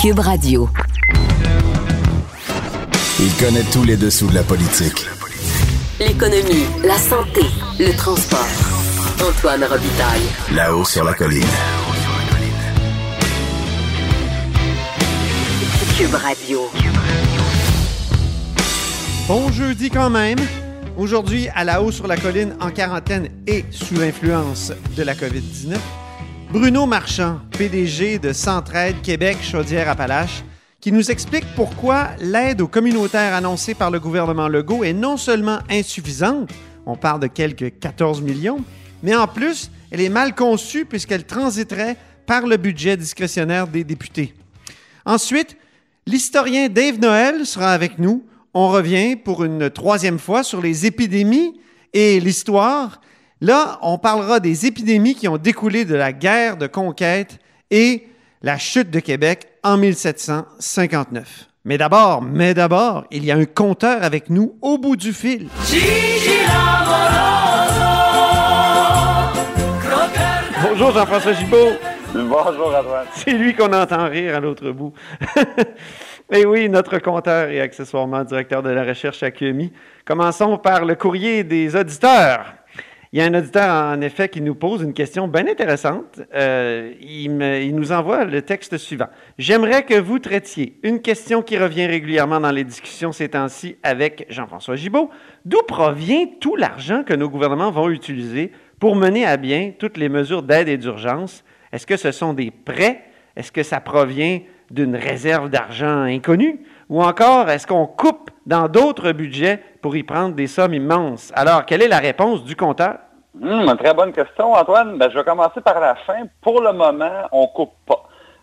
Cube Radio. Il connaît tous les dessous de la politique. L'économie, la santé, le transport. Antoine Robitaille. Là-haut sur la colline. Cube Radio. Bon jeudi quand même. Aujourd'hui, à la haut sur la colline, en quarantaine et sous l'influence de la COVID-19, Bruno Marchand, PDG de Centraide Québec Chaudière-Appalaches, qui nous explique pourquoi l'aide aux communautaires annoncée par le gouvernement Legault est non seulement insuffisante, on parle de quelques 14 millions, mais en plus, elle est mal conçue puisqu'elle transiterait par le budget discrétionnaire des députés. Ensuite, l'historien Dave Noël sera avec nous. On revient pour une troisième fois sur les épidémies et l'histoire. Là, on parlera des épidémies qui ont découlé de la guerre de conquête et la chute de Québec en 1759. Mais d'abord, mais d'abord, il y a un compteur avec nous au bout du fil. Bonjour Jean-François Gibault. Bonjour Antoine. C'est lui qu'on entend rire à l'autre bout. Et oui, notre compteur et accessoirement directeur de la recherche à QMI. Commençons par le courrier des auditeurs. Il y a un auditeur, en effet, qui nous pose une question bien intéressante. Euh, il, il nous envoie le texte suivant. J'aimerais que vous traitiez une question qui revient régulièrement dans les discussions ces temps-ci avec Jean-François Gibault. D'où provient tout l'argent que nos gouvernements vont utiliser pour mener à bien toutes les mesures d'aide et d'urgence? Est-ce que ce sont des prêts? Est-ce que ça provient d'une réserve d'argent inconnue? Ou encore, est-ce qu'on coupe dans d'autres budgets pour y prendre des sommes immenses? Alors, quelle est la réponse du compteur? Hum, très bonne question, Antoine. Ben, je vais commencer par la fin. Pour le moment, on coupe pas.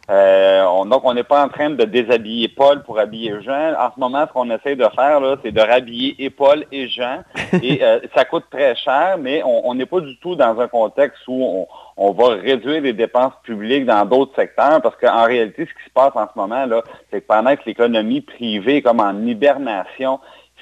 Euh, on- donc, on n'est pas en train de déshabiller Paul pour habiller Jean. En ce moment, ce qu'on essaie de faire, là, c'est de rhabiller et Paul et Jean. Et euh, ça coûte très cher, mais on on n'est pas du tout dans un contexte où on, on va réduire les dépenses publiques dans d'autres secteurs, parce qu'en réalité, ce qui se passe en ce moment, là, c'est que pendant que l'économie privée est comme en hibernation,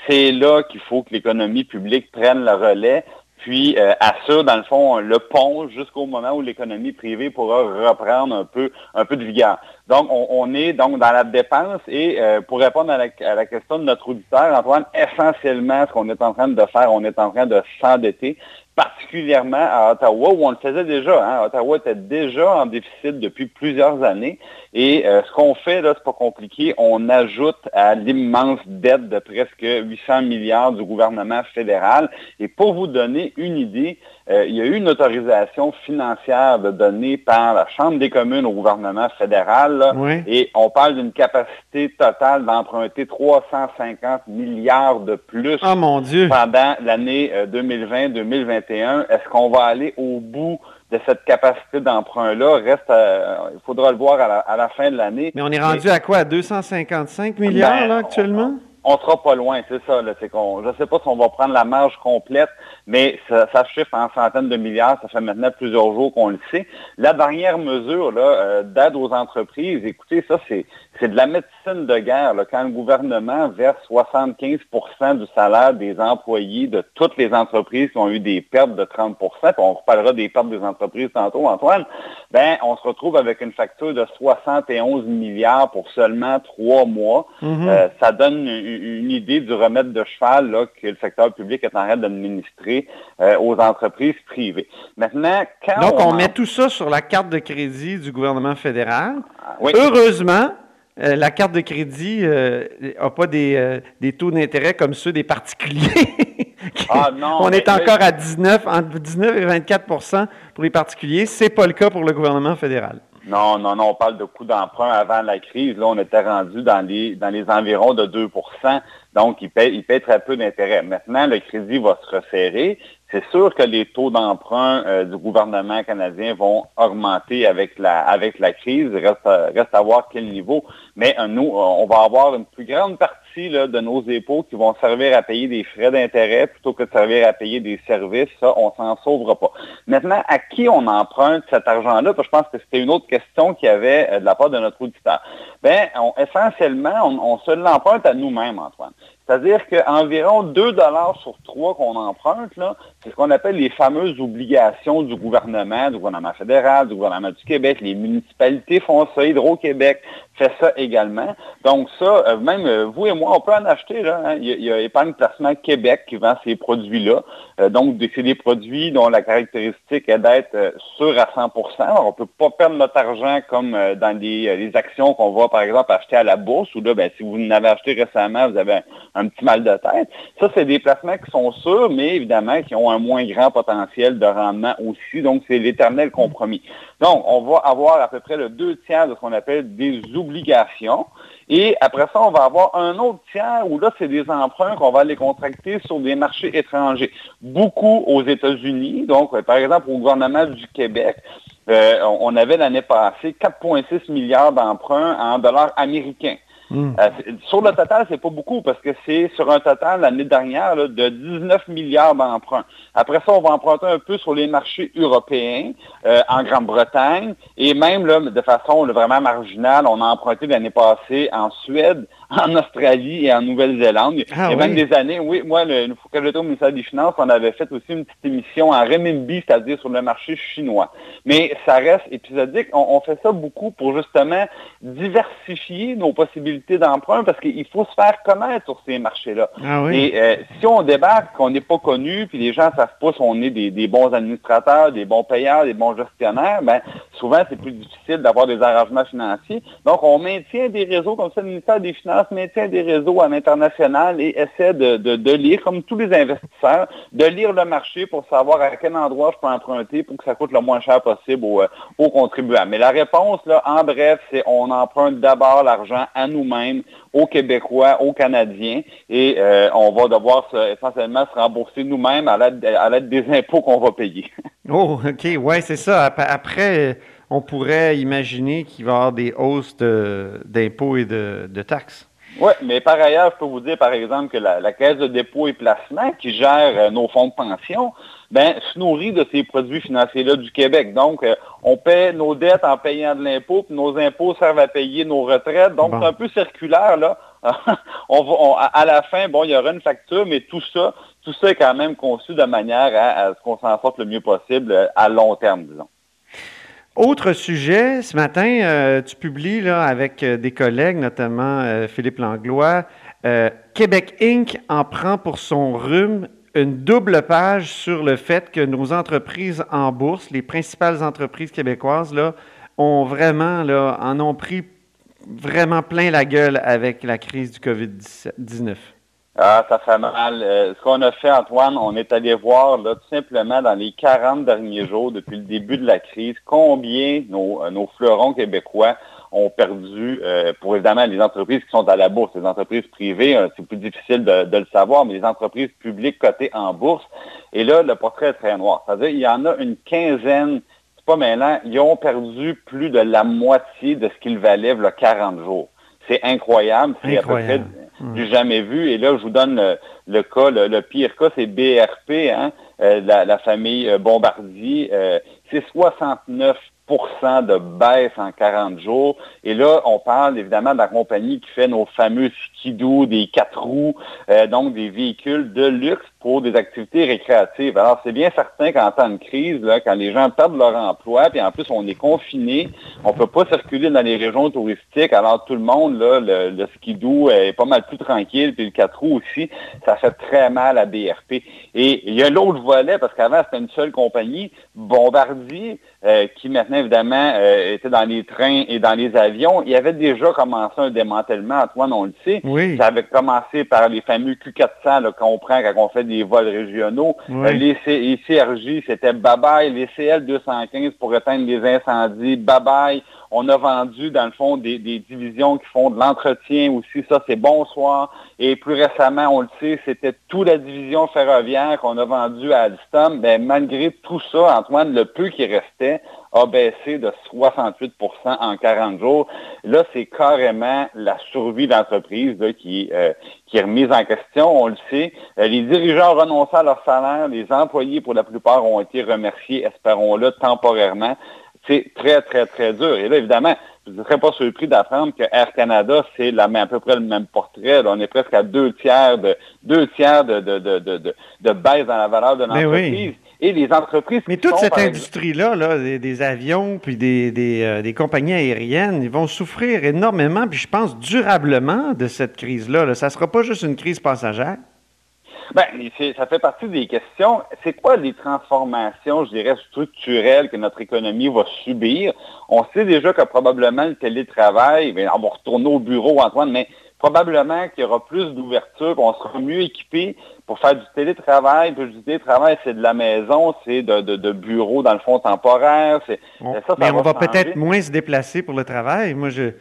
c'est là qu'il faut que l'économie publique prenne le relais puis euh, assure, dans le fond, le pont jusqu'au moment où l'économie privée pourra reprendre un peu, un peu de vigueur. Donc, on, on est donc dans la dépense et euh, pour répondre à la, à la question de notre auditeur, Antoine, essentiellement, ce qu'on est en train de faire, on est en train de s'endetter, particulièrement à Ottawa, où on le faisait déjà. Hein. Ottawa était déjà en déficit depuis plusieurs années. Et euh, ce qu'on fait, là, c'est pas compliqué, on ajoute à l'immense dette de presque 800 milliards du gouvernement fédéral. Et pour vous donner une idée, euh, il y a eu une autorisation financière donnée par la Chambre des communes au gouvernement fédéral. là. Oui. Et on parle d'une capacité totale d'emprunter 350 milliards de plus Oh mon Dieu! pendant l'année euh, 2020-2021. Est-ce qu'on va aller au bout de cette capacité d'emprunt-là? Reste, euh, il faudra le voir à la, à la fin de l'année. Mais on est rendu à quoi? À 255 milliards, Ben, là, actuellement? On sera pas loin, c'est ça. Là, c'est qu'on, je ne sais pas si on va prendre la marge complète, mais ça, ça chiffre en centaines de milliards. Ça fait maintenant plusieurs jours qu'on le sait. La dernière mesure là, euh, d'aide aux entreprises, écoutez, ça c'est, c'est de la médecine de guerre. Là, quand le gouvernement verse 75% du salaire des employés de toutes les entreprises qui ont eu des pertes de 30 puis on reparlera des pertes des entreprises tantôt, Antoine, ben on se retrouve avec une facture de 71 milliards pour seulement trois mois. Mhm. Euh, ça donne une, une idée du remède de cheval là, que le secteur public est en train d'administrer euh, aux entreprises privées. Maintenant, quand Donc, on met tout ça sur la carte de crédit du gouvernement fédéral. Oui. Heureusement, euh, la carte de crédit n'a pas des, euh, des taux d'intérêt comme ceux des particuliers. Ah, non, on mais- est encore à 19, entre 19 et 24% pour les particuliers. C'est pas le cas pour le gouvernement fédéral. Non, non, non, on parle de coût d'emprunt avant la crise. Là, on était rendu dans les dans les environs de 2% donc il paye, il paye très peu d'intérêt. Maintenant, le crédit va se resserrer. C'est sûr que les taux d'emprunt euh, du gouvernement canadien vont augmenter avec la avec la crise. Reste à, reste à voir quel niveau. Mais euh, nous, euh, on va avoir une plus grande partie là, de nos impôts qui vont servir à payer des frais d'intérêt plutôt que de servir à payer des services. Ça, on s'en sauvera pas. Maintenant, à qui on emprunte cet argent-là? Je pense que c'était une autre question qu'il y avait de la part de notre auditeur. Ben, on- essentiellement, on, on se l'emprunte à nous-mêmes, Antoine. C'est-à-dire qu'environ 2 dollars sur 3 qu'on emprunte, c'est ce qu'on appelle les fameuses obligations du gouvernement, du gouvernement fédéral, du gouvernement du Québec. Les municipalités font ça, Hydro-Québec fait ça également. Donc ça, euh, même euh, vous et moi, on peut en acheter. Hein. il, y a, Épargne Placement Québec qui vend ces produits-là. Euh, donc, c'est des produits dont la caractéristique est d'être sûr à 100% On ne peut pas perdre notre argent comme dans les, actions qu'on va, par exemple, acheter à la bourse, où là, ben, si vous n'avez acheté récemment, vous avez un, petit mal de tête. Ça, c'est des placements qui sont sûrs, mais évidemment qui ont un moins grand potentiel de rendement aussi. Donc, c'est l'éternel compromis. Donc, on va avoir à peu près le deux tiers de ce qu'on appelle des obligations. Et après ça, on va avoir un autre tiers où là, c'est des emprunts qu'on va aller contracter sur des marchés étrangers. Beaucoup aux États-Unis. Donc, euh, par exemple, au gouvernement du Québec, euh, on avait l'année passée 4,6 milliards d'emprunts en dollars américains. Euh, sur le total, c'est pas beaucoup parce que c'est sur un total l'année dernière de 19 milliards d'emprunts. Après ça, on va emprunter un peu sur les marchés européens, euh, en Grande-Bretagne, et même de façon vraiment marginale, on a emprunté l'année passée en Suède, en Australie et en Nouvelle-Zélande. Ah, Il y a même des années, oui, moi, le, quand j'étais au ministère des Finances, on avait fait aussi une petite émission en renminbi, c'est-à-dire sur le marché chinois. Mais ça reste épisodique. On, fait ça beaucoup pour justement diversifier nos possibilités d'emprunt parce qu'il faut se faire connaître sur ces marchés-là. Ah, et euh, si on débarque, qu'on n'est pas connu, puis les gens ne savent pas si on est des, bons administrateurs, des bons payeurs, des bons gestionnaires, ben souvent c'est plus difficile d'avoir des arrangements financiers. Donc on maintient des réseaux comme ça, le ministère des Finances maintient des réseaux à l'international et essaie de, lire, comme tous les investisseurs, de lire le marché pour savoir à quel endroit je peux emprunter pour que ça coûte le moins cher possible aux, euh, contribuables. Mais la réponse, là, en bref, c'est on emprunte d'abord l'argent à nous-mêmes, aux Québécois, aux Canadiens, et euh, on va devoir essentiellement se rembourser nous-mêmes à l'aide des impôts qu'on va payer. oh, OK, ouais, c'est ça. Après, on pourrait imaginer qu'il va y avoir des hausses d'impôts et de taxes. Oui, mais par ailleurs, je peux vous dire, par exemple, que la, Caisse de dépôt et placement, qui gère euh, nos fonds de pension, ben, se nourrit de ces produits financiers-là du Québec. Donc, euh, on paie nos dettes en payant de l'impôt, puis nos impôts servent à payer nos retraites. Donc, c'est un peu circulaire, là. on va, à la fin, bon, il y aura une facture, mais tout ça, tout ça est quand même conçu de manière à, à ce qu'on s'en sorte le mieux possible euh, à long terme, disons. Autre sujet, ce matin, euh, tu publies là, avec euh, des collègues, notamment euh, Philippe Langlois, Québec Inc. en prend pour son rhume une double page sur le fait que nos entreprises en bourse, les principales entreprises québécoises, là, ont vraiment, là, en ont pris vraiment plein la gueule avec la crise du COVID-19. Ah, ça fait mal. Euh, ce qu'on a fait, Antoine, on est allé voir là, tout simplement dans les 40 derniers jours, depuis le début de la crise, combien nos, euh, nos fleurons québécois ont perdu, euh, pour évidemment les entreprises qui sont à la bourse, les entreprises privées, c'est plus difficile de, de, le savoir, mais les entreprises publiques cotées en bourse. Et là, le portrait est très noir. C'est-à-dire, il y en a une quinzaine, c'est pas maintenant, ils ont perdu plus de la moitié de ce qu'ils valaient il y a 40 jours. C'est incroyable. C'est à peu près du jamais vu. Et là, je vous donne le, cas, le, pire cas, c'est BRP, hein, euh, la, famille euh, Bombardier. Euh, c'est 69% de baisse en 40 jours. Et là, on parle évidemment de la compagnie qui fait nos fameux skidoo, des quatre roues, euh, donc des véhicules de luxe pour des activités récréatives. Alors, c'est bien certain qu'en temps de crise, là, quand les gens perdent leur emploi, puis en plus, on est confiné, on peut pas circuler dans les régions touristiques, alors tout le monde, là, le, le skidoo est pas mal plus tranquille, puis le quatre roues aussi, ça fait très mal à BRP. Et il y a l'autre volet, parce qu'avant, c'était une seule compagnie, Bombardier, euh, qui maintenant, évidemment, euh, était dans les trains et dans les avions. Il y avait déjà commencé un démantèlement, Antoine, on le sait. Oui. Ça avait commencé par les fameux Q400 qu'on prend quand on fait des vols régionaux. Euh, les, CRJ, c'était bye-bye. Les CL215 pour éteindre les incendies, bye-bye. On a vendu, dans le fond, des, divisions qui font de l'entretien aussi. Ça, c'est bonsoir. Et plus récemment, on le sait, c'était toute la division ferroviaire qu'on a vendue à Alstom. Ben, malgré tout ça, Antoine, le peu qui restait a baissé de 68% en 40 jours. Là, c'est carrément la survie d'entreprise qui, euh, qui est remise en question. On le sait. Euh, les dirigeants ont renoncé à leur salaire. Les employés, pour la plupart, ont été remerciés, espérons-le, temporairement c'est très, très, très dur. Et là, évidemment, je ne serais pas surpris d'apprendre que Air Canada, c'est la, à peu près le même portrait. on est presque à deux tiers de deux tiers de, de, de, de, baisse dans la valeur de l'entreprise. Et les entreprises. Mais toute cette industrie-là, là, des, avions puis des, des, euh, des, compagnies aériennes, ils vont souffrir énormément, puis je pense durablement de cette crise-là. Là. Ça ne sera pas juste une crise passagère. Ben, ça fait partie des questions. C'est quoi les transformations, je dirais, structurelles que notre économie va subir? On sait déjà que probablement le télétravail, bien, on va retourner au bureau, Antoine, mais probablement qu'il y aura plus d'ouverture, qu'on sera mieux équipé pour faire du télétravail. Puis du télétravail, c'est de la maison, c'est de, de, bureau, dans le fond, temporaire. On, ben, on va peut-être moins se déplacer pour le travail. Moi, je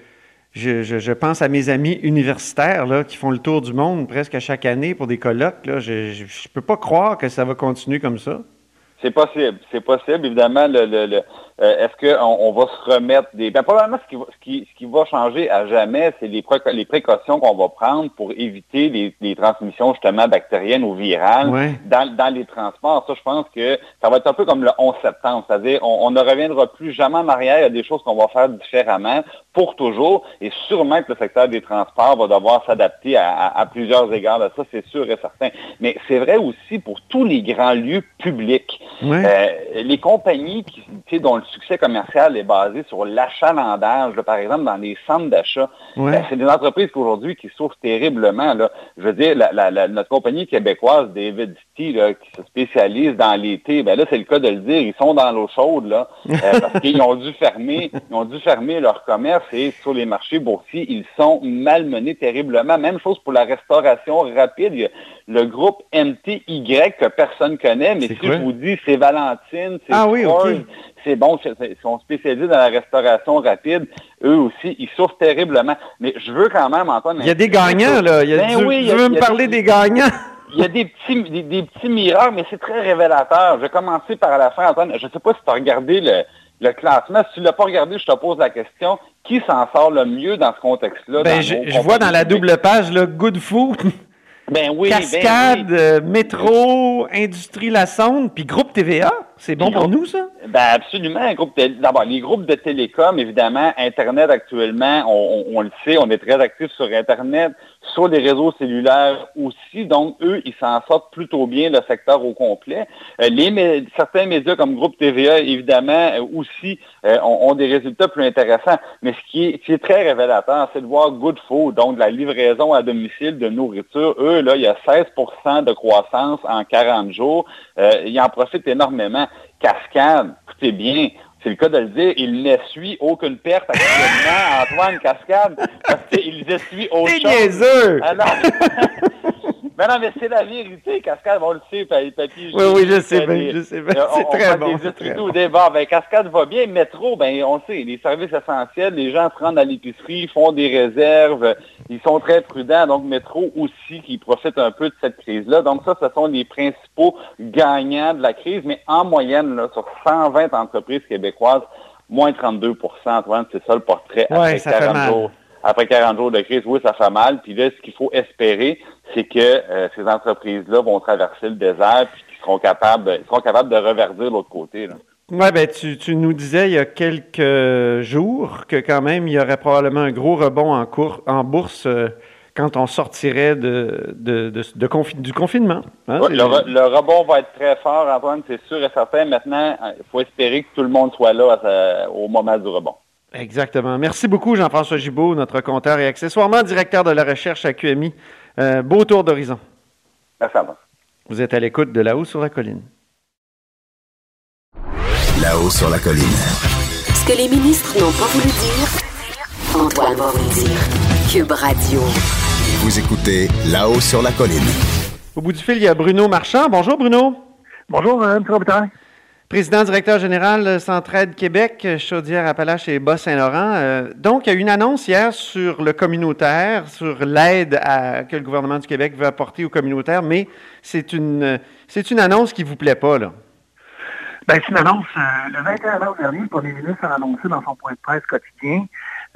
je, pense à mes amis universitaires là, qui font le tour du monde presque à chaque année pour des colloques. Je ne peux pas croire que ça va continuer comme ça. C'est possible, c'est possible. Évidemment, le, le, euh, est-ce qu'on on va se remettre des... Ben, probablement, ce qui, va, ce, qui, ce qui va changer à jamais, c'est les, les précautions qu'on va prendre pour éviter les, les, transmissions justement bactériennes ou virales dans, dans, les transports. Ça, je pense que ça va être un peu comme le 11 septembre, c'est-à-dire on, ne reviendra plus jamais en arrière. Il y a des choses qu'on va faire différemment pour toujours, et sûrement que le secteur des transports va devoir s'adapter à, à, plusieurs égards. Ça, c'est sûr et certain. Mais c'est vrai aussi pour tous les grands lieux publics. Euh, les compagnies qui, dont le succès commercial est basé sur l'achalandage, par exemple, dans les centres d'achat. Ben, c'est des entreprises qu'aujourd'hui qui souffrent terriblement. Là. Je veux dire, notre compagnie québécoise, David City, qui se spécialise dans l'été, ben là, c'est le cas de le dire, ils sont dans l'eau chaude, là, euh, parce qu'ils ont dû fermer, ils ont dû fermer leur commerce et sur les marchés boursiers, ils sont malmenés terriblement. Même chose pour la restauration rapide. le groupe MTY que personne connaît, mais si je vous dis, c'est Valentine, c'est ah, oui, c'est bon, ils sont spécialisés dans la restauration rapide. Eux aussi, ils souffrent terriblement. Mais je veux quand même, Antoine... Il y a des gagnants, là. Il ben oui, tu veux me parler des, gagnants? Il y a des petits, des, petits miracles, mais c'est très révélateur. Je vais commencer par la fin, Antoine. Je ne sais pas si tu as regardé le, classement. Si tu ne l'as pas regardé, je te pose la question. Qui s'en sort le mieux dans ce contexte-là? Ben, je, vois dans la double page, le Good Food. Ben oui, ben Cascade, euh, Métro, Industrie La Sonde, puis Groupe TVA. C'est bon pour nous, ça? Ben absolument. D'abord, les groupes de télécom, évidemment, Internet actuellement, on, le sait, on est très actifs sur Internet, sur les réseaux cellulaires aussi. Donc, eux, ils s'en sortent plutôt bien, le secteur au complet. Euh, les, certains médias comme Groupe TVA, évidemment, euh, aussi euh, ont, des résultats plus intéressants. Mais ce qui est, est très révélateur, c'est de voir Good Food, donc la livraison à domicile de nourriture. Eux, là, il y a 16% de croissance en 40 jours. ils en profitent énormément. Cascade, écoutez bien, c'est le cas de le dire, il n'essuie aucune perte actuellement, Antoine Cascade, parce qu'il essuie autre chose. C'est niaiseux! Mais non, mais c'est la vérité, Cascade, on le sait, papy. Oui, oui, je sais bien, je sais bien. C'est très bon. Des très bon. Ben, Cascade va bien, métro, ben, on sait, les services essentiels, les gens se rendent à l'épicerie, font des réserves, ils sont très prudents. Donc, métro aussi qui profite un peu de cette crise-là. Donc, ça, ce sont les principaux gagnants de la crise. Mais en moyenne, là, sur 120 entreprises québécoises, moins 32 Antoine, c'est ça le portrait après ça 40 jours. Après 40 jours de crise, oui, ça fait mal. Puis là, ce qu'il faut espérer, c'est que euh, ces entreprises-là vont traverser le désert puis qu'ils seront capables, seront capables de reverdir l'autre côté. Oui, ben tu, nous disais il y a quelques jours que quand même il y aurait probablement un gros rebond en, cours, en bourse euh, quand on sortirait de, de, du confinement. Hein, le, rebond va être très fort, Antoine, c'est sûr et certain. Maintenant, il faut espérer que tout le monde soit là au moment du rebond. Exactement. Merci beaucoup, Jean-François Gibault, notre compteur et accessoirement directeur de la recherche à QMI. Euh, beau tour d'horizon. Merci à Vous êtes à l'écoute de là-haut sur la colline. Là-haut sur la colline. Ce que les ministres n'ont pas voulu dire, Antoine va vous dire. Cube Radio. Vous écoutez Là-haut sur la colline. Au bout du fil, il y a Bruno Marchand. Bonjour, Bruno. Bonjour, M. Robitaille. Président directeur général Centraide Québec, Chaudière-Appalaches et Bas-Saint-Laurent. Euh, donc, il y a eu une annonce hier sur le communautaire, sur l'aide que le gouvernement du Québec veut apporter au communautaire, mais c'est une, c'est une annonce qui ne vous plaît pas, là. Bien, c'est une annonce. Euh, le 21 mars dernier, le premier ministre a annoncé dans son point de presse quotidien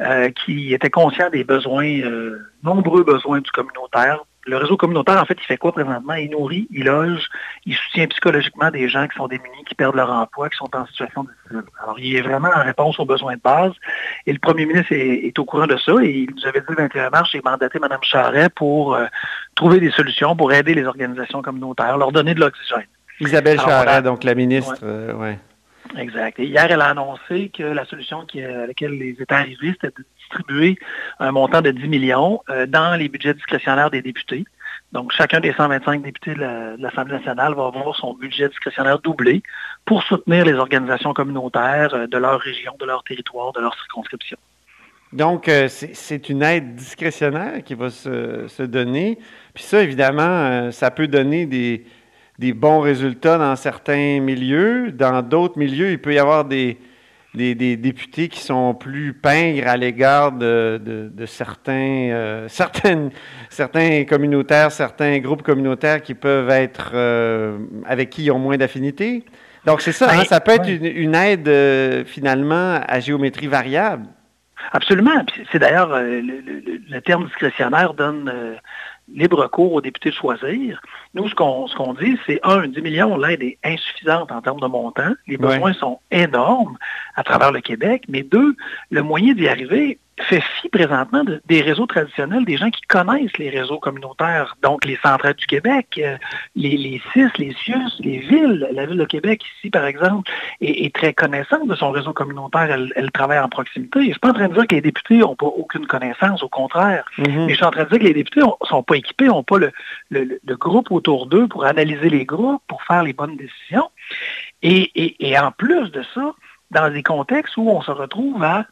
euh, qu'il était conscient des besoins, nombreux besoins du communautaire, le réseau communautaire, en fait, il fait quoi présentement? Il nourrit, il loge, il soutient psychologiquement des gens qui sont démunis, qui perdent leur emploi, qui sont en situation difficile. Alors, il est vraiment en réponse aux besoins de base. Et le premier ministre est, au courant de ça et il nous avait dit le 21 mars, j'ai mandaté Mme Charret pour euh, trouver des solutions pour aider les organisations communautaires, leur donner de l'oxygène. Isabelle Charret, donc la ministre, euh, ouais. Exact. Et hier, elle a annoncé que la solution qui, à laquelle les États arrivés, c'était distribuer un montant de 10 millions euh, dans les budgets discrétionnaires des députés. Donc, chacun des 125 députés de l'Assemblée nationale va avoir son budget discrétionnaire doublé pour soutenir les organisations communautaires euh, de leur région, de leur territoire, de leur circonscription. Donc, euh, c'est une aide discrétionnaire qui va se, donner. Puis ça, évidemment, ça peut donner des bons résultats dans certains milieux. Dans d'autres milieux, il peut y avoir des, des, députés qui sont plus pingres à l'égard de, de, certains, euh, certaines, certains communautaires, certains groupes communautaires qui peuvent être euh, avec qui ils ont moins d'affinité. Donc, c'est ça, hein, ça peut être une, aide euh, finalement à géométrie variable. Absolument. C'est d'ailleurs le, le, terme discrétionnaire donne libre cours aux députés de choisir. Nous, ce qu'on dit, c'est un, 10 millions, l'aide est insuffisante en termes de montant. Les besoins sont énormes à travers le Québec. Mais deux, le moyen d'y arriver, fait fi présentement des réseaux traditionnels, des gens qui connaissent les réseaux communautaires, donc les centrales du Québec, euh, les, les CIS, les CIUS, les villes. La ville de Québec, ici, par exemple, est, très connaissante de son réseau communautaire. Elle, travaille en proximité. je ne suis pas en train de dire que les députés n'ont pas aucune connaissance, au contraire. Mm-hmm. Mais je suis en train de dire que les députés ne sont pas équipés, n'ont pas le, le, groupe autour d'eux pour analyser les groupes, pour faire les bonnes décisions. Et, et, et en plus de ça, dans des contextes où on se retrouve à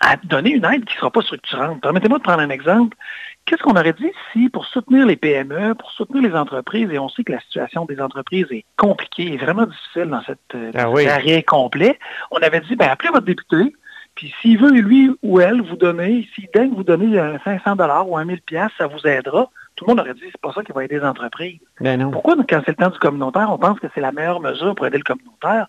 à donner une aide qui ne sera pas structurante. Permettez-moi de prendre un exemple. Qu'est-ce qu'on aurait dit si, pour soutenir les PME, pour soutenir les entreprises, et on sait que la situation des entreprises est compliquée, est vraiment difficile dans cette euh, ah arrêt complet, on avait dit, ben, appelez votre député, puis s'il veut, lui ou elle, vous donner, s'il daigne vous donner 500 dollars ou 1000 pièces, ça vous aidera. Tout le monde aurait dit, c'est pas ça qui va aider les entreprises. Ben non. Pourquoi, quand c'est le temps du communautaire, on pense que c'est la meilleure mesure pour aider le communautaire?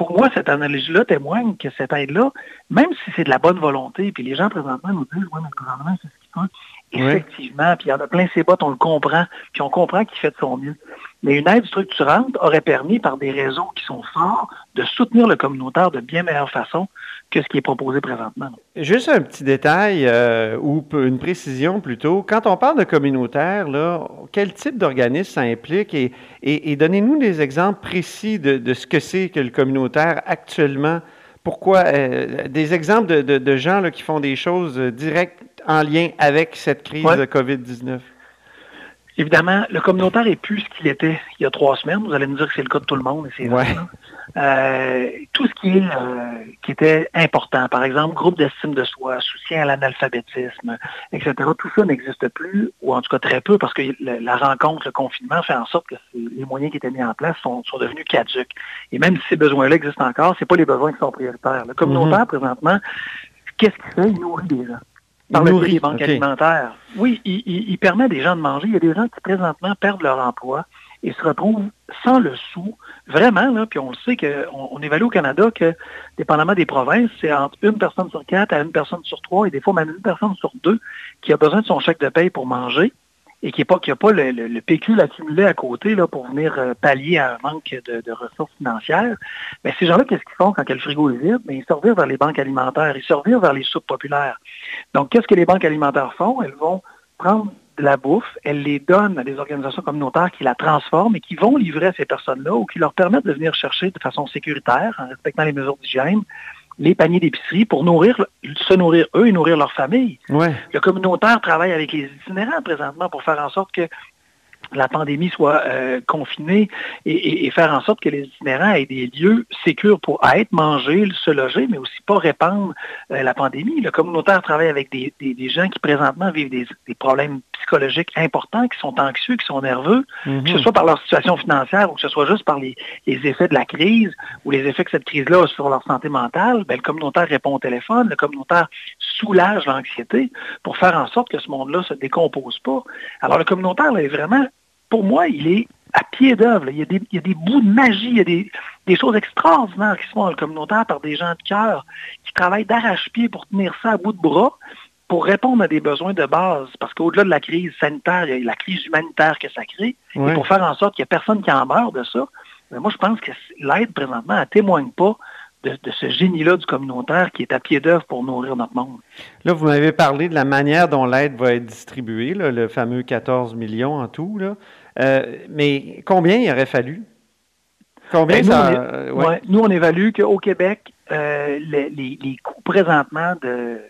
Pour moi, cette analyse-là témoigne que cette aide-là, même si c'est de la bonne volonté, puis les gens présentement nous disent, oui, mais le gouvernement, c'est ce qu'il fait. Effectivement, puis il y en a plein ses bottes, on le comprend, puis on comprend qu'il fait de son mieux. Mais une aide structurante aurait permis, par des réseaux qui sont forts, de soutenir le communautaire de bien meilleure façon que ce qui est proposé présentement. Juste un petit détail euh, ou une précision plutôt. Quand on parle de communautaire, là, quel type d'organisme ça implique? Et, et, donnez-nous des exemples précis de, ce que c'est que le communautaire actuellement. Pourquoi? Euh, des exemples de, de, gens là, qui font des choses directes en lien avec cette crise de COVID-19? Évidemment, le communautaire est plus ce qu'il était il y a trois semaines. Vous allez me dire que c'est le cas de tout le monde. Et c'est euh, tout ce qui, est, euh, qui était important, par exemple, groupe d'estime de soi, soutien à l'analphabétisme, etc., tout ça n'existe plus, ou en tout cas très peu, parce que la rencontre, le confinement fait en sorte que les moyens qui étaient mis en place sont, devenus caduques. Et même si ces besoins-là existent encore, ce pas les besoins qui sont prioritaires. Le communautaire, mm-hmm. présentement, qu'est-ce qu'il fait? Il nourrit des gens par le des banques alimentaires. Oui, il, il, permet des gens de manger. Il y a des gens qui présentement perdent leur emploi et se retrouvent sans le sou. Vraiment, là, puis on le sait qu'on on évalue au Canada que, dépendamment des provinces, c'est entre une personne sur quatre à une personne sur trois et des fois même une personne sur deux qui a besoin de son chèque de paye pour manger et qui n'a pas, pas le, le, pécule accumulé à côté là, pour venir euh, pallier à un manque de, ressources financières, mais ces gens-là, qu'est-ce qu'ils font quand le frigo est vide? Mais ils se vers les banques alimentaires, ils se vers les soupes populaires. Donc, qu'est-ce que les banques alimentaires font? Elles vont prendre de la bouffe, elles les donnent à des organisations communautaires qui la transforment et qui vont livrer à ces personnes-là ou qui leur permettent de venir chercher de façon sécuritaire, en respectant les mesures d'hygiène, les paniers d'épicerie pour nourrir, se nourrir eux et nourrir leur famille. Le communautaire travaille avec les itinérants présentement pour faire en sorte que la pandémie soit euh, confinée et, faire en sorte que les itinérants aient des lieux sécurs pour être, manger, se loger, mais aussi pas répandre euh, la pandémie. Le communautaire travaille avec des, gens qui présentement vivent des, problèmes psychologiques importants, qui sont anxieux, qui sont nerveux, que ce mhm. soit par leur situation financière ou que ce soit juste par les, effets de la crise ou les effets que cette crise-là a sur leur santé mentale, ben, le communautaire répond au téléphone, le communautaire soulage l'anxiété pour faire en sorte que ce monde-là se décompose pas. Alors le communautaire est vraiment pour moi, il est à pied d'œuvre. Il, y a des bouts de magie, il y a des, choses extraordinaires qui se font dans le communautaire par des gens de cœur qui travaillent d'arrache-pied pour tenir ça à bout de bras. Pour répondre à des besoins de base, parce qu'au-delà de la crise sanitaire, il y a la crise humanitaire que ça crée, et pour faire en sorte qu'il n'y ait personne qui en meurt de ça, ben, moi je pense que l'aide présentement, ne témoigne pas de, ce génie-là du communautaire qui est à pied d'œuvre pour nourrir notre monde. Là, vous m'avez parlé de la manière dont l'aide va être distribuée, le fameux 14 millions en tout. Là. Euh, mais combien il aurait fallu? Combien ben, ça... nous, on nous, on évalue qu'au Québec, euh, les, coûts présentement de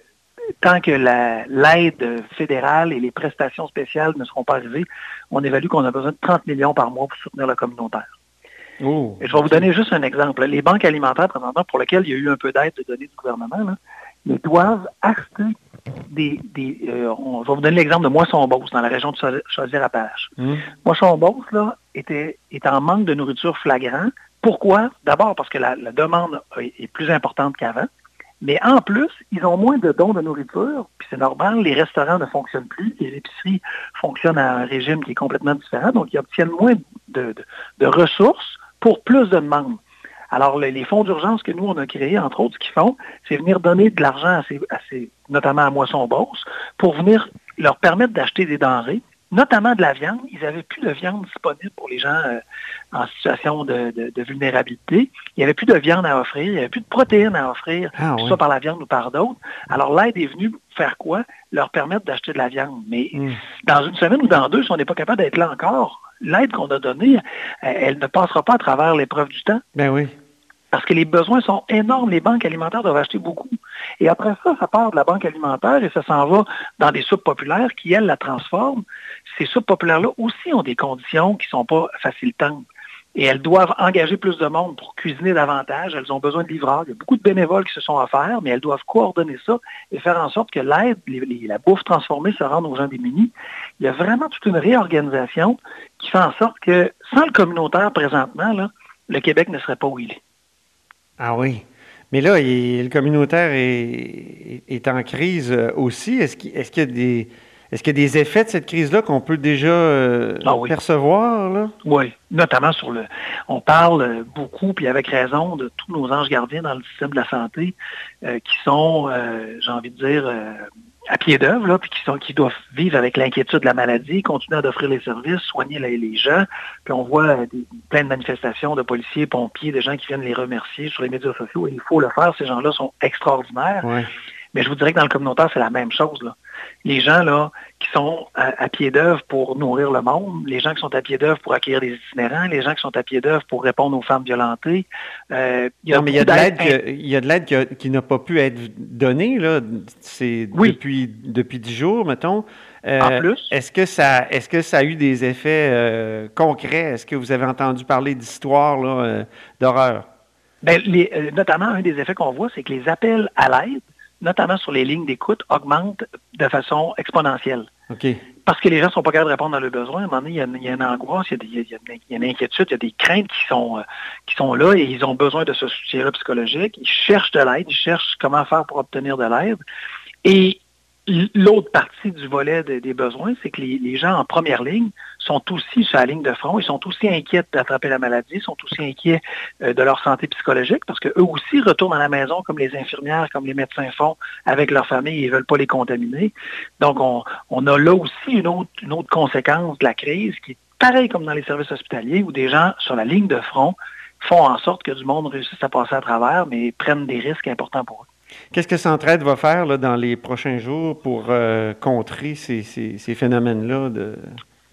tant que l'aide fédérale et les prestations spéciales ne seront pas arrivées, on évalue qu'on a besoin de 30 millions par mois pour soutenir le communautaire. Oh, je vais vous donner juste un exemple. Les banques alimentaires, présentement, pour lesquelles il y a eu un peu d'aide de données du gouvernement, ils doivent acheter des... Euh, je vais vous donner l'exemple de Moisson-Beauce, dans la région de Chaudière-Appalaches. Mmh. Moisson-Beauce, là, était, est en manque de nourriture flagrant. Pourquoi? D'abord parce que la, demande est plus importante qu'avant. Mais en plus, ils ont moins de dons de nourriture, puis c'est normal, les restaurants ne fonctionnent plus, les épiceries fonctionnent à un régime qui est complètement différent, donc ils obtiennent moins de ressources pour plus de demandes. Alors, les, fonds d'urgence que nous, on a créés, entre autres, ce qu'ils font, c'est venir donner de l'argent, à ces, notamment à Moisson Bourse, pour venir leur permettre d'acheter des denrées, notamment de la viande. Ils n'avaient plus de viande disponible pour les gens euh, en situation de, vulnérabilité. Il n'y avait plus de viande à offrir, il n'y avait plus de protéines à offrir, ah soit par la viande ou par d'autres. Alors l'aide est venue faire quoi? Leur permettre d'acheter de la viande. Mais hmm. dans une semaine ou dans deux, si on n'est pas capable d'être là encore, l'aide qu'on a donnée, elle ne passera pas à travers l'épreuve du temps. Ben oui. Parce que les besoins sont énormes. Les banques alimentaires doivent acheter beaucoup. Et après ça, ça part de la banque alimentaire et ça s'en va dans des soupes populaires qui, elles, la transforment. Ces soupes populaires-là aussi ont des conditions qui ne sont pas facilitantes et elles doivent engager plus de monde pour cuisiner davantage. Elles ont besoin de livreurs. Il y a beaucoup de bénévoles qui se sont offerts, mais elles doivent coordonner ça et faire en sorte que l'aide, la bouffe transformée se rende aux gens démunis. Il y a vraiment toute une réorganisation qui fait en sorte que sans le communautaire présentement, le Québec ne serait pas où il est. Ah oui. Mais là, le communautaire est, en crise euh, aussi. Est-ce qu'il y a des est-ce qu'il y a des effets de cette crise-là qu'on peut déjà euh, ah percevoir? Là? Oui, notamment sur le... On parle beaucoup, puis avec raison, de tous nos anges gardiens dans le système de la santé euh, qui sont, euh, j'ai envie de dire, à pied d'œuvre, puis qui, sont, qui doivent vivre avec l'inquiétude de la maladie, continuer d'offrir les services, soigner les, gens. Puis on voit plein de manifestations de policiers, pompiers, de gens qui viennent les remercier sur les médias sociaux. Et il faut le faire. Ces gens-là sont extraordinaires. Mais je vous dirais que dans le communautaire, c'est la même chose. Là les gens là qui sont à, pied d'œuvre pour nourrir le monde, les gens qui sont à pied d'œuvre pour accueillir des itinérants, les gens qui sont à pied d'œuvre pour répondre aux femmes violentées. Euh, il y a non, mais il y a de l'aide, qui, n'a pas pu être donnée là. C'est depuis depuis dix jours, mettons. Euh, en plus. Est-ce que ça est-ce que ça a eu des effets euh, concrets? Est-ce que vous avez entendu parler d'histoires d'horreur ben, notamment, un des effets qu'on voit, c'est que les appels à l'aide notamment sur les lignes d'écoute, augmente de façon exponentielle. Parce que les gens ne sont pas capables de répondre à leurs besoins. À un moment donné, il y a, une angoisse, il y a, une inquiétude, il y a des craintes qui sont, euh, qui sont là et ils ont besoin de ce soutien-là psychologique. Ils cherchent de l'aide, ils cherchent comment faire pour obtenir de l'aide. Et L'autre partie du volet des besoins, c'est que les, gens en première ligne sont aussi sur la ligne de front, ils sont aussi inquiets d'attraper la maladie, ils sont aussi inquiets euh, de leur santé psychologique parce qu'eux aussi retournent à la maison comme les infirmières, comme les médecins font avec leur famille et ne veulent pas les contaminer. Donc, on, a là aussi une autre, une autre conséquence de la crise qui est pareil comme dans les services hospitaliers où des gens sur la ligne de front font en sorte que du monde réussisse à passer à travers, mais prennent des risques importants pour eux. Qu'est-ce que Centraide va faire dans les prochains jours pour euh, contrer ces, phénomènes-là de,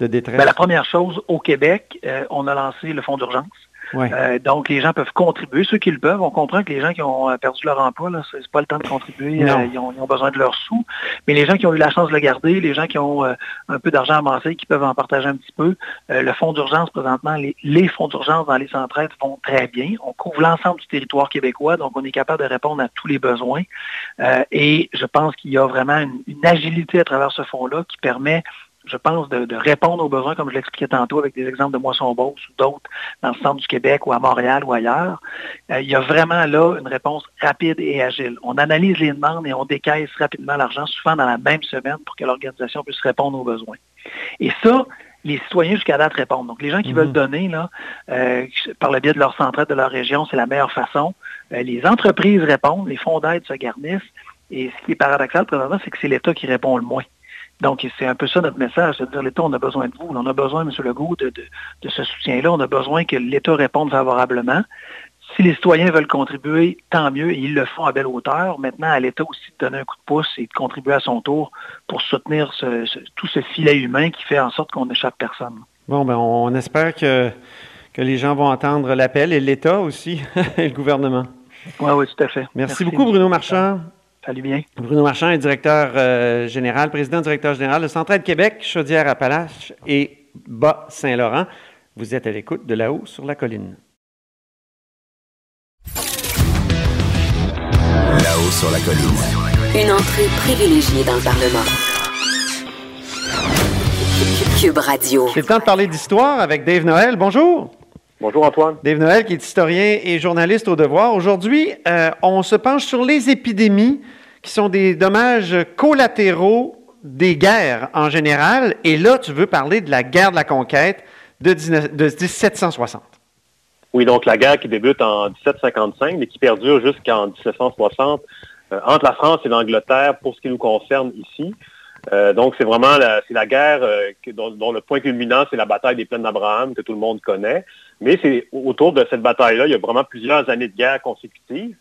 détresse? Ben, la première chose, au Québec, euh, on a lancé le fonds d'urgence. Euh, donc, les gens peuvent contribuer, ceux qui le peuvent. On comprend que les gens qui ont euh, perdu leur emploi, ce n'est pas le temps de contribuer, euh, ils, ont, besoin de leurs sous. Mais les gens qui ont eu la chance de le garder, les gens qui ont un peu d'argent amassé, qui peuvent en partager un petit peu, le fonds d'urgence présentement, les, fonds d'urgence dans les centrales vont très bien. On couvre l'ensemble du territoire québécois, donc on est capable de répondre à tous les besoins. et je pense qu'il y a vraiment une agilité à travers ce fonds-là qui permet je pense, de, répondre aux besoins, comme je l'expliquais tantôt avec des exemples de Moisson-Beauce ou d'autres dans le centre du Québec ou à Montréal ou ailleurs. Euh, il y a vraiment là une réponse rapide et agile. On analyse les demandes et on décaisse rapidement l'argent, souvent dans la même semaine, pour que l'organisation puisse répondre aux besoins. Et ça, les citoyens jusqu'à date répondent. Donc, les gens qui veulent mhm. donner, là, euh, par le biais de leur centre de leur région, c'est la meilleure façon. Euh, les entreprises répondent, les fonds d'aide se garnissent. Et ce qui est paradoxal présentement, c'est que c'est l'État qui répond le moins. Donc, c'est un peu ça notre message, c'est de dire l'État, on a besoin de vous, on a besoin, M. Legault, de, de ce soutien-là, on a besoin que l'État réponde favorablement. Si les citoyens veulent contribuer, tant mieux, et ils le font à belle hauteur. Maintenant, à l'État aussi de donner un coup de pouce et de contribuer à son tour pour soutenir tout ce filet humain qui fait en sorte qu'on n'échappe personne. Bon, ben on espère que, que les gens vont entendre l'appel et l'État aussi, et le gouvernement. Oui, oui, tout à fait. Merci, beaucoup, Bruno Marchand. Salut bien. Bruno Marchand est directeur euh, général, président directeur général de Centraide Québec, Chaudière-Appalaches et Bas-Saint-Laurent. Vous êtes à l'écoute de là-haut sur la colline. Là-haut sur la colline. Une entrée privilégiée dans le Parlement. Cube Radio. C'est le temps de parler d'histoire avec Dave Noël. Bonjour. Bonjour Antoine. Dave Noël, qui est historien et journaliste au devoir. Aujourd'hui, euh, on se penche sur les épidémies qui sont des dommages collatéraux des guerres en général. Et là, tu veux parler de la guerre de la conquête de, 1760. Oui, donc la guerre qui débute en 1755, mais qui perdure jusqu'en 1760 euh, entre la France et l'Angleterre pour ce qui nous concerne ici. Euh, donc, c'est vraiment la, la guerre euh, dont, le point culminant, c'est la bataille des plaines d'Abraham, que tout le monde connaît. Mais c'est autour de cette bataille-là, il y a vraiment plusieurs années de guerre consécutives.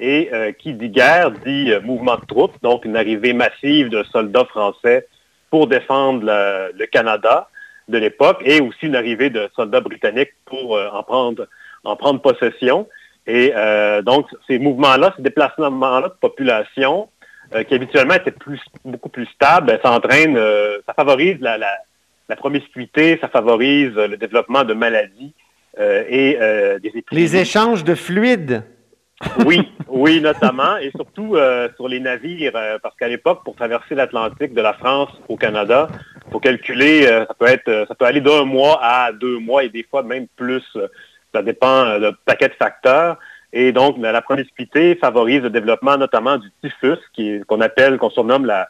Et euh, qui dit guerre dit mouvement de troupes, donc une arrivée massive de soldats français pour défendre le, Canada de l'époque, et aussi une arrivée de soldats britanniques pour en, prendre, en prendre possession. Et donc, ces mouvements-là, ces déplacements-là de population, euh, qui habituellement était plus, beaucoup plus stable, ben, ça entraîne, euh, ça favorise la, la, promiscuité, ça favorise le développement de maladies euh, et des épidémies. Les échanges de fluides. Oui, oui, notamment, et surtout sur les navires, parce qu'à l'époque, pour traverser l'Atlantique de la France au Canada, il faut calculer, ça peut être, ça peut aller d'un mois à deux mois et des fois même plus. Ça dépend d'un paquet de facteurs. Et donc, la promiscuité favorise le développement notamment du typhus, qu'on appelle, qu'on surnomme la,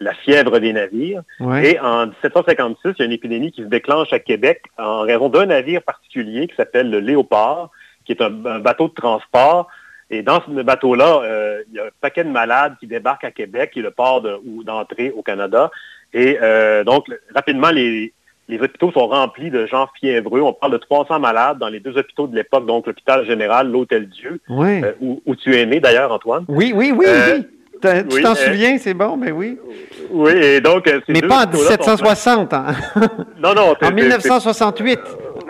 la fièvre des navires. Et en 1756, il y a une épidémie qui se déclenche à Québec en raison d'un navire particulier qui s'appelle le Léopard, qui est un, bateau de transport. Et dans ce bateau-là, euh, il y a un paquet de malades qui débarquent à Québec, qui est le port d'entrée au Canada. Et euh, donc, rapidement, les, les hôpitaux sont remplis de gens fiévreux. On parle de 300 malades dans les deux hôpitaux de l'époque, donc l'hôpital général, l'Hôtel Dieu, euh, où, tu es né d'ailleurs, Antoine. Oui, oui, oui, oui. Tu t'en souviens, c'est bon, mais oui. Oui, et donc... mais pas en 1760. Hein. Non, non. en 1968.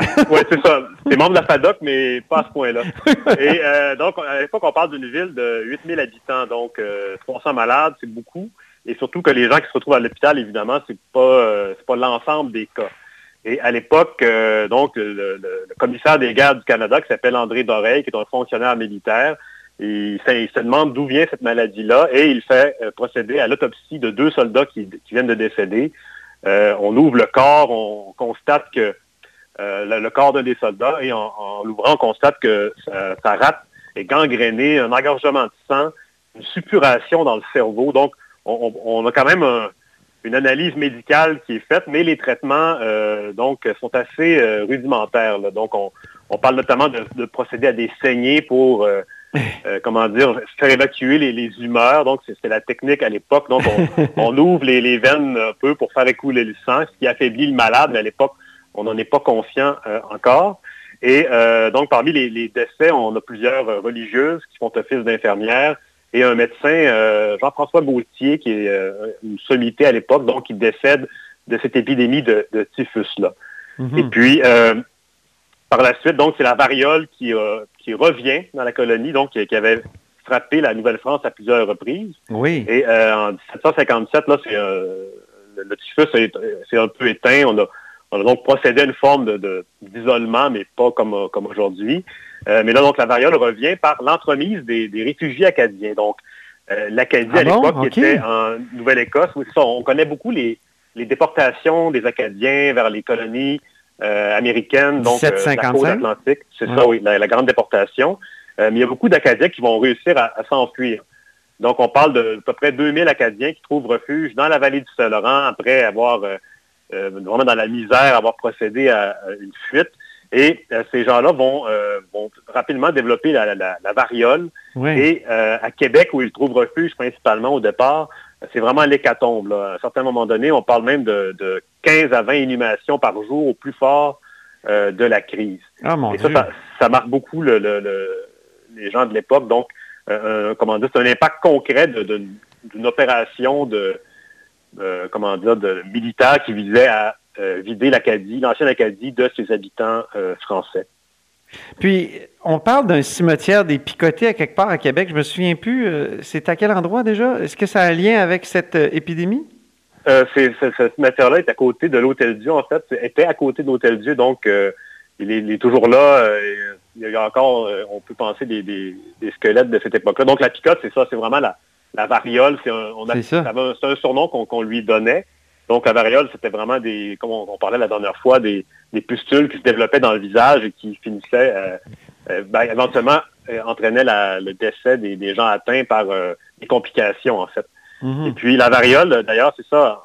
oui, c'est ça. C'est membre de la FADOC, mais pas à ce point-là. et donc, à l'époque, on parle d'une ville de 8000 habitants, donc 300 malades, c'est beaucoup. Et surtout que les gens qui se retrouvent à l'hôpital, évidemment, ce n'est pas, euh, pas l'ensemble des cas. Et à l'époque, euh, donc, le, commissaire des guerres du Canada, qui s'appelle André Doreille, qui est un fonctionnaire militaire, il, se demande d'où vient cette maladie-là et il fait euh, procéder à l'autopsie de deux soldats qui, viennent de décéder. on ouvre le corps, on constate que le, corps d'un des soldats et en, l'ouvrant, on constate que sa, rate est gangrénée, un engorgement de sang, une suppuration dans le cerveau. Donc, on, a quand même une analyse médicale qui est faite, mais les traitements euh, donc sont assez euh, rudimentaires. Donc, on, parle notamment de, procéder à des saignées pour, euh, comment dire, faire évacuer les, humeurs. Donc, c'est la technique à l'époque. Donc, on, ouvre les, veines un peu pour faire écouler le sang, ce qui affaiblit le malade. Mais à l'époque, on n'en est pas conscient encore. Et donc, parmi les, les, décès, on a plusieurs religieuses qui font office d'infirmières, et un médecin, euh, Jean-François Gauthier, qui est euh, une sommité à l'époque, donc il décède de cette épidémie de, typhus-là. Mhm. Et puis, euh, par la suite, donc, c'est la variole qui, qui revient dans la colonie, donc qui, avait frappé la Nouvelle-France à plusieurs reprises. Oui. Et en 1757, là, c'est le, typhus s'est un peu éteint. On a, on a donc procédé à une forme d'isolement, mais pas comme, comme aujourd'hui. Euh, mais là, donc, la variole revient par l'entremise des, réfugiés acadiens. Donc, euh, l'Acadie, à ah l'époque, qui était en Nouvelle-Écosse, on connaît beaucoup les, déportations des Acadiens vers les colonies euh, américaines, donc la côte atlantique. C'est ça, oui, la, grande déportation. mais il y a beaucoup d'Acadiens qui vont réussir à, s'enfuir. Donc, on parle de à peu près 2000 Acadiens qui trouvent refuge dans la vallée du Saint-Laurent après avoir, vraiment dans la misère, avoir procédé à une fuite. Et ces gens-là vont, vont, rapidement développer la, variole. Et à Québec, où ils trouvent refuge principalement au départ, c'est vraiment l'hécatombe. À un certain moment donné, on parle même de, 15 à 20 inhumations par jour au plus fort de la crise. Ah, et ça, ça, marque beaucoup le, les gens de l'époque. Donc, comment dire, c'est un impact concret d'une opération de, comment dire, de militaire qui visait à euh, vider l'Acadie, l'ancienne Acadie, de ses habitants euh, français. Puis, on parle d'un cimetière des Picotés à quelque part à Québec. Je me souviens plus. Euh, c'est à quel endroit déjà? Est-ce que ça a un lien avec cette épidémie? ce cimetière-là est à côté de l'Hôtel Dieu, en fait. était à côté de l'Hôtel Dieu, donc il est, toujours là. il y a encore, on peut penser, des, squelettes de cette époque-là. Donc, la picote, c'est ça. C'est vraiment la, variole. C'est un, un, surnom qu'on lui donnait. Donc, la variole, c'était vraiment des, comme on, parlait la dernière fois, des, pustules qui se développaient dans le visage et qui finissaient, euh, euh, ben, éventuellement, euh, entraînaient le décès des, gens atteints par des complications, en fait. Mm-hmm. Et puis, la variole, d'ailleurs, c'est ça.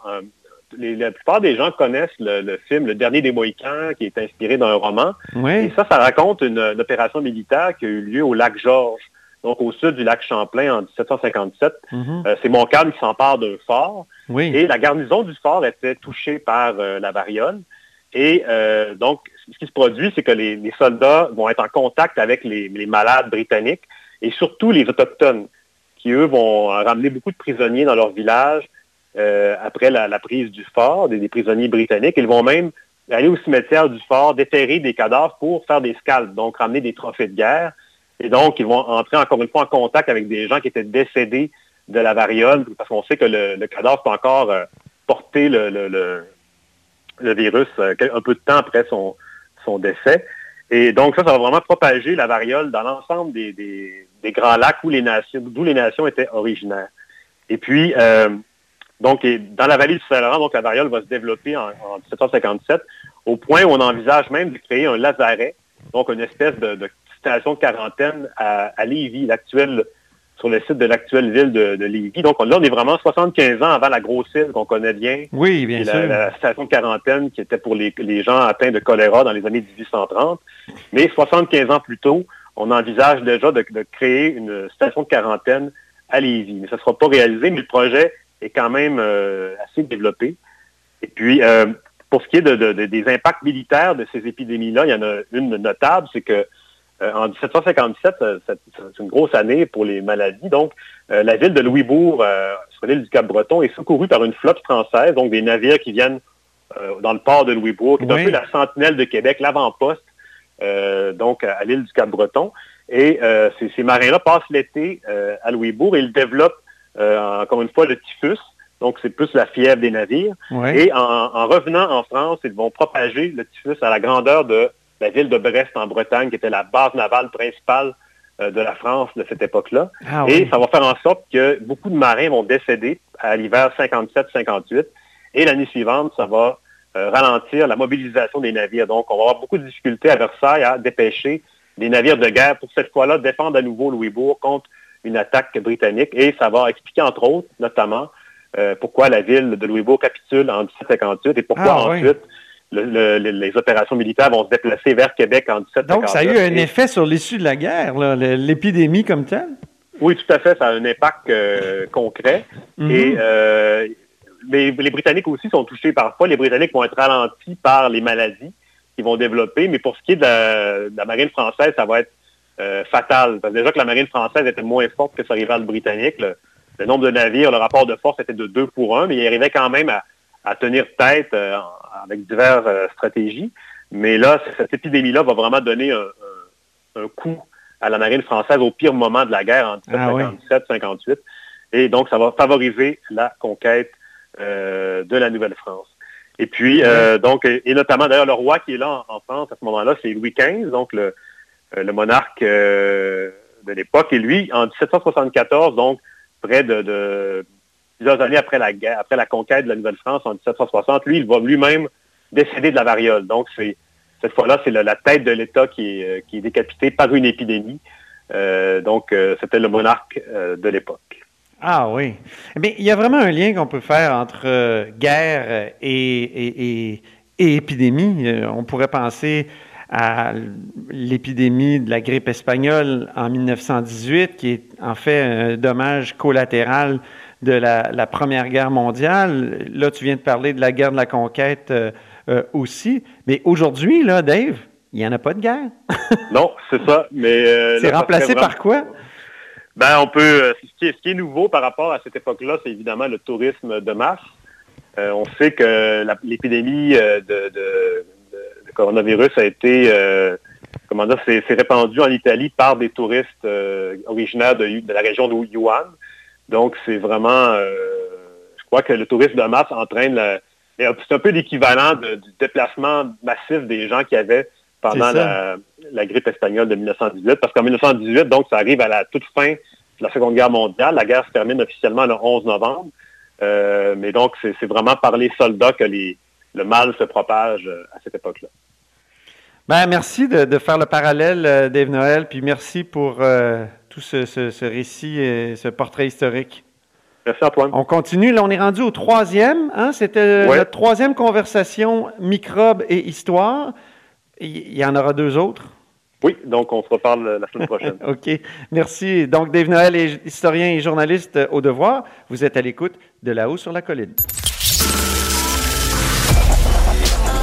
la plupart des gens connaissent le, film Le Dernier des Mohicans, qui est inspiré d'un roman. Et ça, ça raconte une, opération militaire qui a eu lieu au lac Georges donc au sud du lac Champlain en 1757. Mhm. Euh, c'est Montcalm qui s'empare d'un fort. Et la garnison du fort était touchée par euh, la variole. Et euh, donc, ce qui se produit, c'est que les, soldats vont être en contact avec les, malades britanniques et surtout les Autochtones, qui, eux, vont ramener beaucoup de prisonniers dans leur village après la, prise du fort, des, prisonniers britanniques. Ils vont même aller au cimetière du fort, déterrer des cadavres pour faire des scalps, donc ramener des trophées de guerre. Et donc, ils vont entrer encore une fois en contact avec des gens qui étaient décédés de la variole, parce qu'on sait que le, cadavre peut encore euh, porter le, virus euh, un peu de temps après son, décès. Et donc, ça, ça va vraiment propager la variole dans l'ensemble des, grands lacs les d'où les nations étaient originaires. Et puis, euh, donc, dans la vallée du Saint-Laurent, la variole va se développer en, 1757, au point où on envisage même de créer un lazaret, donc une espèce de station de quarantaine à, à Lévis, l'actuelle, sur le site de l'actuelle ville de, de, Lévis. Donc là, on est vraiment 75 ans avant la grosse île qu'on connaît bien. Oui, bien sûr. La, station de quarantaine qui était pour les, gens atteints de choléra dans les années 1830. Mais 75 ans plus tôt, on envisage déjà de, créer une station de quarantaine à Lévis. Mais ça ne sera pas réalisé, mais le projet est quand même euh, assez développé. Et puis, euh, pour ce qui est des impacts militaires de ces épidémies-là, il y en a une notable, c'est que euh, en 1757, euh, c'est une grosse année pour les maladies. Donc, euh, la ville de Louisbourg, sur l'île du Cap-Breton, est secourue par une flotte française, donc des navires qui viennent dans le port de Louisbourg, qui est un peu la sentinelle de Québec, l'avant-poste, donc à l'île du Cap-Breton. Et ces, marins-là passent l'été à Louisbourg et ils développent, encore une fois, le typhus. Donc, c'est plus la fièvre des navires. Et en, en, revenant en France, ils vont propager le typhus à la grandeur de la ville de Brest en Bretagne, qui était la base navale principale euh, de la France de cette époque-là. Ah et ça va faire en sorte que beaucoup de marins vont décéder à l'hiver 57-58. Et l'année suivante, ça va euh, ralentir la mobilisation des navires. Donc, on va avoir beaucoup de difficultés à Versailles à dépêcher des navires de guerre pour cette fois-là défendre à nouveau Louisbourg contre une attaque britannique. Et ça va expliquer, entre autres, notamment, euh, pourquoi la ville de Louisbourg capitule en 1758 et pourquoi ah ensuite les opérations militaires vont se déplacer vers Québec en 1759. Donc, ça a eu un effet sur l'issue de la guerre, l'épidémie comme telle? Oui, tout à fait. Ça a un impact euh, concret. Mhm. Et euh, les Britanniques aussi sont touchés parfois. Les Britanniques vont être ralentis par les maladies qu'ils vont développer. Mais pour ce qui est de la, marine française, ça va être euh, fatal. Parce que déjà que la marine française était moins forte que sa rivale britannique. Le, nombre de navires, le rapport de force était de 2 pour 1, mais il arrivait quand même à, tenir tête avec diverses euh, stratégies. Mais là, cette épidémie-là va vraiment donner un, coup à la marine française au pire moment de la guerre en 1757-58. Ah et donc, ça va favoriser la conquête euh, de la Nouvelle-France. Et puis, euh, donc, et, notamment d'ailleurs, le roi qui est là en, France à ce moment-là, c'est Louis XV, donc le, monarque de l'époque. Et lui, en 1774, donc près de plusieurs années après la guerre, après la conquête de la Nouvelle-France en 1760, lui, il va lui-même décéder de la variole. Donc, cette fois-là, c'est la, tête de l'État qui est, euh, décapitée par une épidémie. Euh, donc, euh, c'était le monarque de l'époque. Ah oui. Mais il y a vraiment un lien qu'on peut faire entre guerre et, épidémie. on pourrait penser à l'épidémie de la grippe espagnole en 1918, qui est en fait un dommage collatéral de la, Première Guerre mondiale. Là, tu viens de parler de la guerre de la conquête euh, euh, aussi. Mais aujourd'hui, là, Dave, il n'y en a pas de guerre. non, c'est ça. Mais euh, c'est remplacé par quoi? Ben, on peut. Ce qui, est, nouveau par rapport à cette époque-là, c'est évidemment le tourisme de masse. on sait que l'épidémie de, coronavirus a été, comment dire, s'est répandu en Italie par des touristes originaires de, de, la région de Yuan. Donc, c'est vraiment, euh, je crois que le tourisme de masse entraîne, c'est un peu l'équivalent du déplacement massif des gens qui avaient pendant la, grippe espagnole de 1918, parce qu'en 1918, donc, ça arrive à la toute fin de la Seconde Guerre mondiale. La guerre se termine officiellement le 11 novembre. Euh, mais donc, c'est vraiment par les soldats que le mal se propage euh, à cette époque-là. Ben, merci de, faire le parallèle, Dave Noël, puis merci pour tout ce, récit et ce portrait historique. Merci Antoine. On continue. Là, on est rendu au troisième. Hein? C'était la troisième conversation microbe et histoire. Il y en aura deux autres? Oui, donc on se reparle la semaine prochaine. OK. Merci. Donc, Dave Noël est historien et journaliste au devoir. Vous êtes à l'écoute de là-haut sur la colline.